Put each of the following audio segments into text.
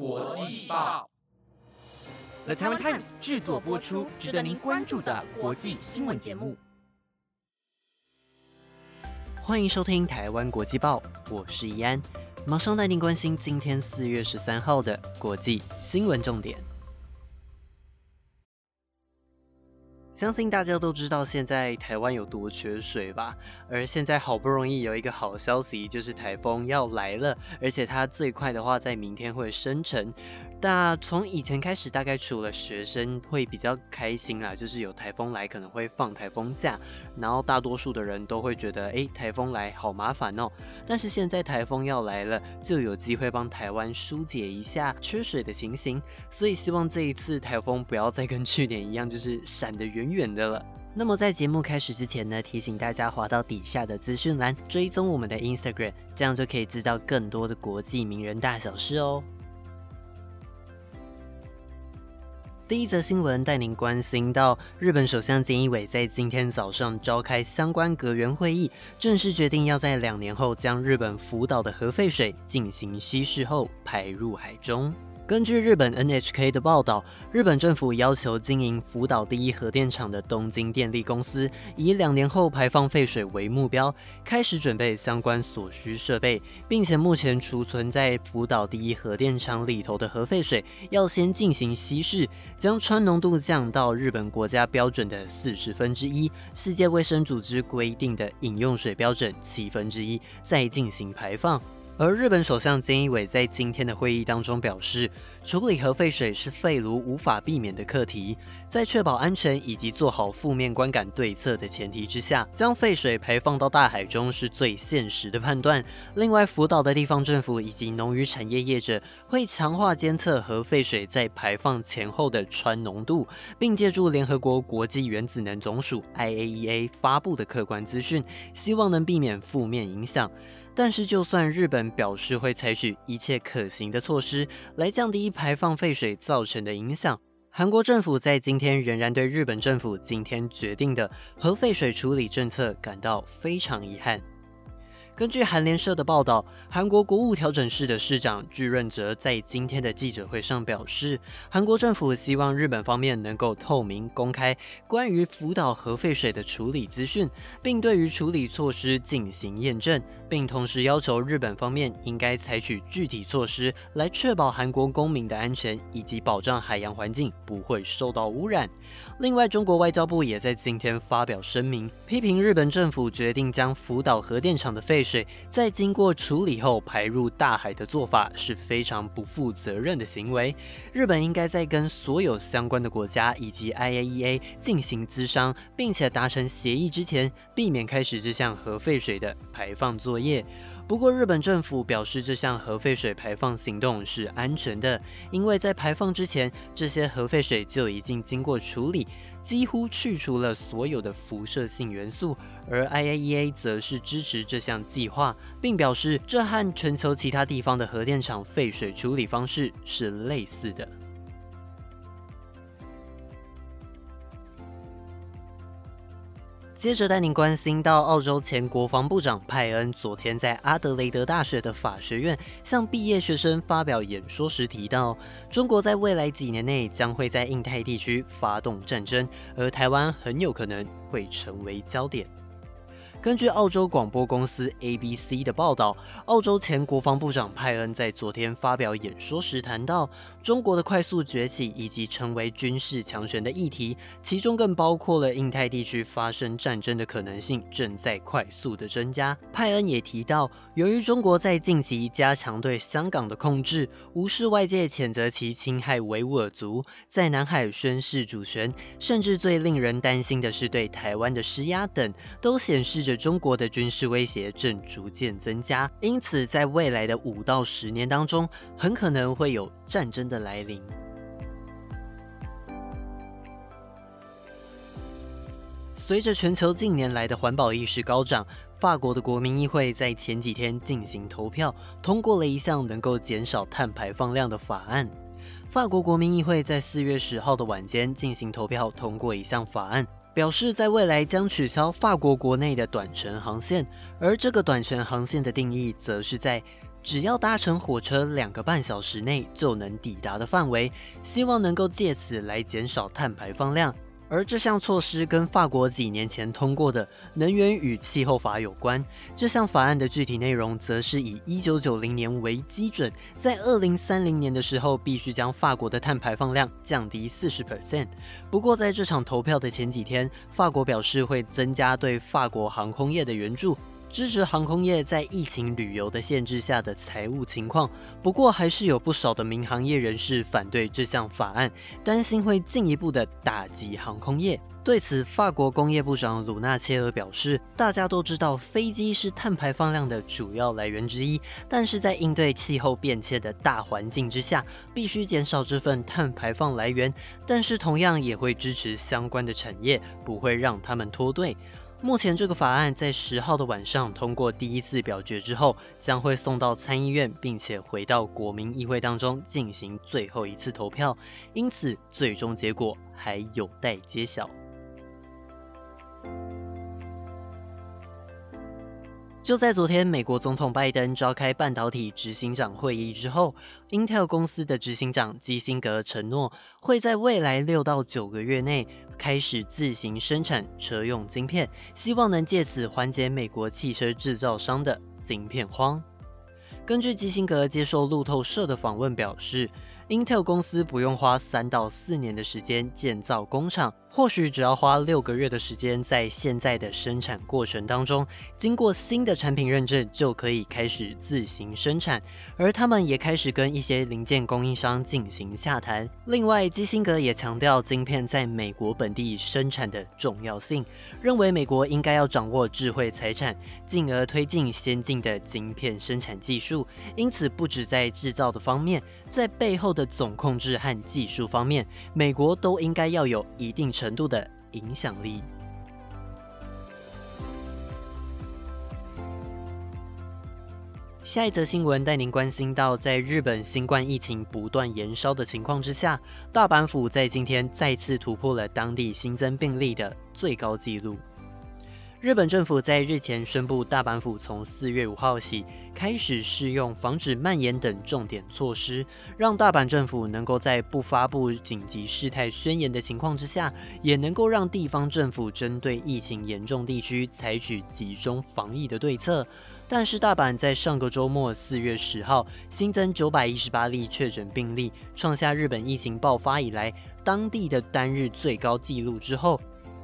国际报，The Taiwan Times 制作播出，值得您关注的国际新闻节目。欢迎收听台湾国际报，我是怡安，马上带您关心今天四月十三号的国际新闻重点。相信大家都知道现在台湾有多缺水吧？而现在好不容易有一个好消息，就是台风要来了，而且它最快的话在明天会生成。那从以前开始，大概除了学生会比较开心啦，就是有台风来可能会放台风假，然后大多数的人都会觉得，哎，台风来好麻烦哦。但是现在台风要来了，就有机会帮台湾疏解一下缺水的情形。所以希望这一次台风不要再跟去年一样，就是闪得远远的了。那么在节目开始之前呢，提醒大家滑到底下的资讯栏，追踪我们的 Instagram，这样就可以知道更多的国际名人大小事哦。第一则新闻带您关心到，日本首相菅义伟在今天早上召开相关阁员会议，正式决定要在两年后将日本福岛的核废水进行稀释后排入海中。根据日本 NHK 的报道，日本政府要求经营福岛第一核电厂的东京电力公司，以两年后排放废水为目标，开始准备相关所需设备，并且目前储存在福岛第一核电厂里头的核废水，要先进行稀释，将氚浓度降到日本国家标准的四十分之一，世界卫生组织规定的饮用水标准七分之一，再进行排放。而日本首相菅义伟在今天的会议当中表示，处理核废水是废炉无法避免的课题，在确保安全以及做好负面观感对策的前提之下，将废水排放到大海中是最现实的判断。另外，福岛的地方政府以及农渔产业业者会强化监测核废水在排放前后的氚浓度，并借助联合国国际原子能总署 （IAEA） 发布的客观资讯，希望能避免负面影响。但是，就算日本表示会采取一切可行的措施来降低排放废水造成的影响，韩国政府在今天仍然对日本政府今天决定的核废水处理政策感到非常遗憾。根据韩联社的报道，韩国国务调整室的市长具润哲在今天的记者会上表示，韩国政府希望日本方面能够透明公开关于福岛核废水的处理资讯，并对于处理措施进行验证，并同时要求日本方面应该采取具体措施来确保韩国公民的安全以及保障海洋环境不会受到污染。另外，中国外交部也在今天发表声明，批评日本政府决定将福岛核电厂的废水。水在经过处理后排入大海的做法是非常不负责任的行为。日本应该在跟所有相关的国家以及 IAEA 进行咨商，并且达成协议之前，避免开始这项核废水的排放作业。不过，日本政府表示，这项核废水排放行动是安全的，因为在排放之前，这些核废水就已经经过处理，几乎去除了所有的辐射性元素。而 IAEA 则是支持这项计划，并表示，这和全球其他地方的核电厂废水处理方式是类似的。接着带您关心到，澳洲前国防部长派恩昨天在阿德雷德大学的法学院向毕业学生发表演说时提到，中国在未来几年内将会在印太地区发动战争，而台湾很有可能会成为焦点。根据澳洲广播公司 ABC 的报道，澳洲前国防部长派恩在昨天发表演说时谈到，中国的快速崛起以及成为军事强权的议题，其中更包括了印太地区发生战争的可能性正在快速的增加。派恩也提到，由于中国在近期加强对香港的控制，无视外界谴责其侵害维吾尔族，在南海宣示主权，甚至最令人担心的是对台湾的施压等，都显示着。中国的军事威胁正逐渐增加，因此在未来的五到十年当中，很可能会有战争的来临。随着全球近年来的环保意识高涨，法国的国民议会在前几天进行投票，通过了一项能够减少碳排放量的法案。法国国民议会在四月十号的晚间进行投票，通过一项法案。表示在未来将取消法国国内的短程航线，而这个短程航线的定义，则是在只要搭乘火车两个半小时内就能抵达的范围，希望能够借此来减少碳排放量。而这项措施跟法国几年前通过的能源与气候法有关。这项法案的具体内容则是以一九九零年为基准，在二零三零年的时候必须将法国的碳排放量降低四十 percent。不过在这场投票的前几天，法国表示会增加对法国航空业的援助。支持航空业在疫情旅游的限制下的财务情况，不过还是有不少的民航业人士反对这项法案，担心会进一步的打击航空业。对此，法国工业部长鲁纳切尔表示：“大家都知道飞机是碳排放量的主要来源之一，但是在应对气候变迁的大环境之下，必须减少这份碳排放来源。但是同样也会支持相关的产业，不会让他们脱队。”目前这个法案在十号的晚上通过第一次表决之后，将会送到参议院，并且回到国民议会当中进行最后一次投票，因此最终结果还有待揭晓。就在昨天，美国总统拜登召开半导体执行长会议之后，Intel 公司的执行长基辛格承诺，会在未来六到九个月内开始自行生产车用晶片，希望能借此缓解美国汽车制造商的晶片荒。根据基辛格接受路透社的访问表示。Intel 公司不用花三到四年的时间建造工厂，或许只要花六个月的时间，在现在的生产过程当中，经过新的产品认证，就可以开始自行生产。而他们也开始跟一些零件供应商进行洽谈。另外，基辛格也强调晶片在美国本地生产的重要性，认为美国应该要掌握智慧财产，进而推进先进的晶片生产技术。因此，不止在制造的方面。在背后的总控制和技术方面，美国都应该要有一定程度的影响力。下一则新闻带您关心到，在日本新冠疫情不断延烧的情况之下，大阪府在今天再次突破了当地新增病例的最高纪录。日本政府在日前宣布，大阪府从四月五号起开始适用防止蔓延等重点措施，让大阪政府能够在不发布紧急事态宣言的情况之下，也能够让地方政府针对疫情严重地区采取集中防疫的对策。但是，大阪在上个周末四月十号新增九百一十八例确诊病例，创下日本疫情爆发以来当地的单日最高纪录之后。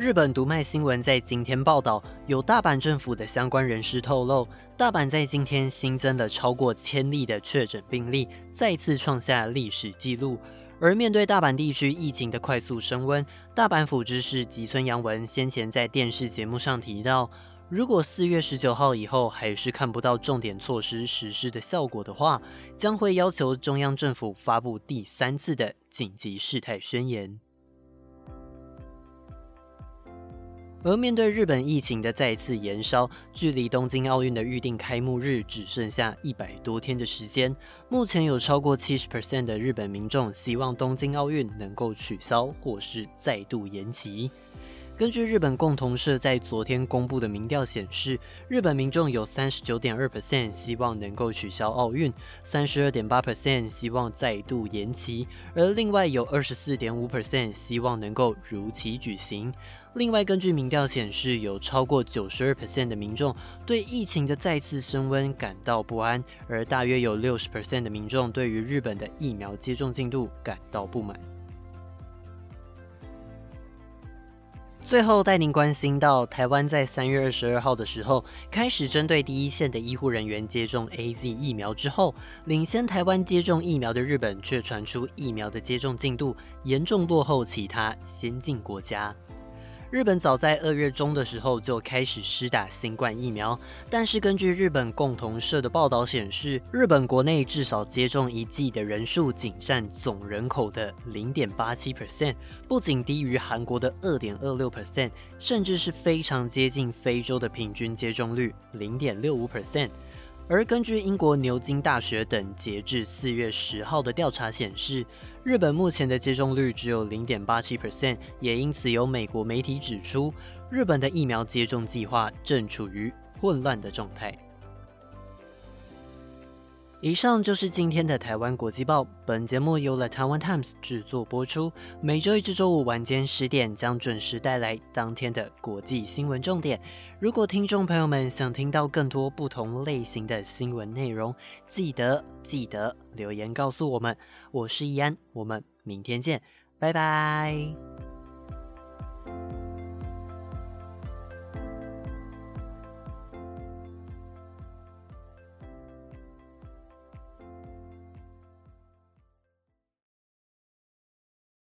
日本读卖新闻在今天报道，有大阪政府的相关人士透露，大阪在今天新增了超过千例的确诊病例，再次创下历史纪录。而面对大阪地区疫情的快速升温，大阪府知事吉村洋文先前在电视节目上提到，如果四月十九号以后还是看不到重点措施实施的效果的话，将会要求中央政府发布第三次的紧急事态宣言。而面对日本疫情的再次延烧，距离东京奥运的预定开幕日只剩下一百多天的时间。目前有超过七十 percent 的日本民众希望东京奥运能够取消或是再度延期。根据日本共同社在昨天公布的民调显示，日本民众有三十九点二 percent 希望能够取消奥运，三十二点八 percent 希望再度延期，而另外有二十四点五 percent 希望能够如期举行。另外，根据民调显示，有超过九十二 percent 的民众对疫情的再次升温感到不安，而大约有六十 percent 的民众对于日本的疫苗接种进度感到不满。最后带您关心到，台湾在三月二十二号的时候开始针对第一线的医护人员接种 A Z 疫苗之后，领先台湾接种疫苗的日本却传出疫苗的接种进度严重落后其他先进国家。日本早在二月中的时候就开始施打新冠疫苗，但是根据日本共同社的报道显示，日本国内至少接种一剂的人数仅占总人口的零点八七 percent，不仅低于韩国的二点二六 percent，甚至是非常接近非洲的平均接种率零点六五 percent。而根据英国牛津大学等截至四月十号的调查显示，日本目前的接种率只有零点八七 percent，也因此有美国媒体指出，日本的疫苗接种计划正处于混乱的状态。以上就是今天的台湾国际报。本节目由了台湾 Times 制作播出，每周一至周五晚间十点将准时带来当天的国际新闻重点。如果听众朋友们想听到更多不同类型的新闻内容，记得记得留言告诉我们。我是易安，我们明天见，拜拜。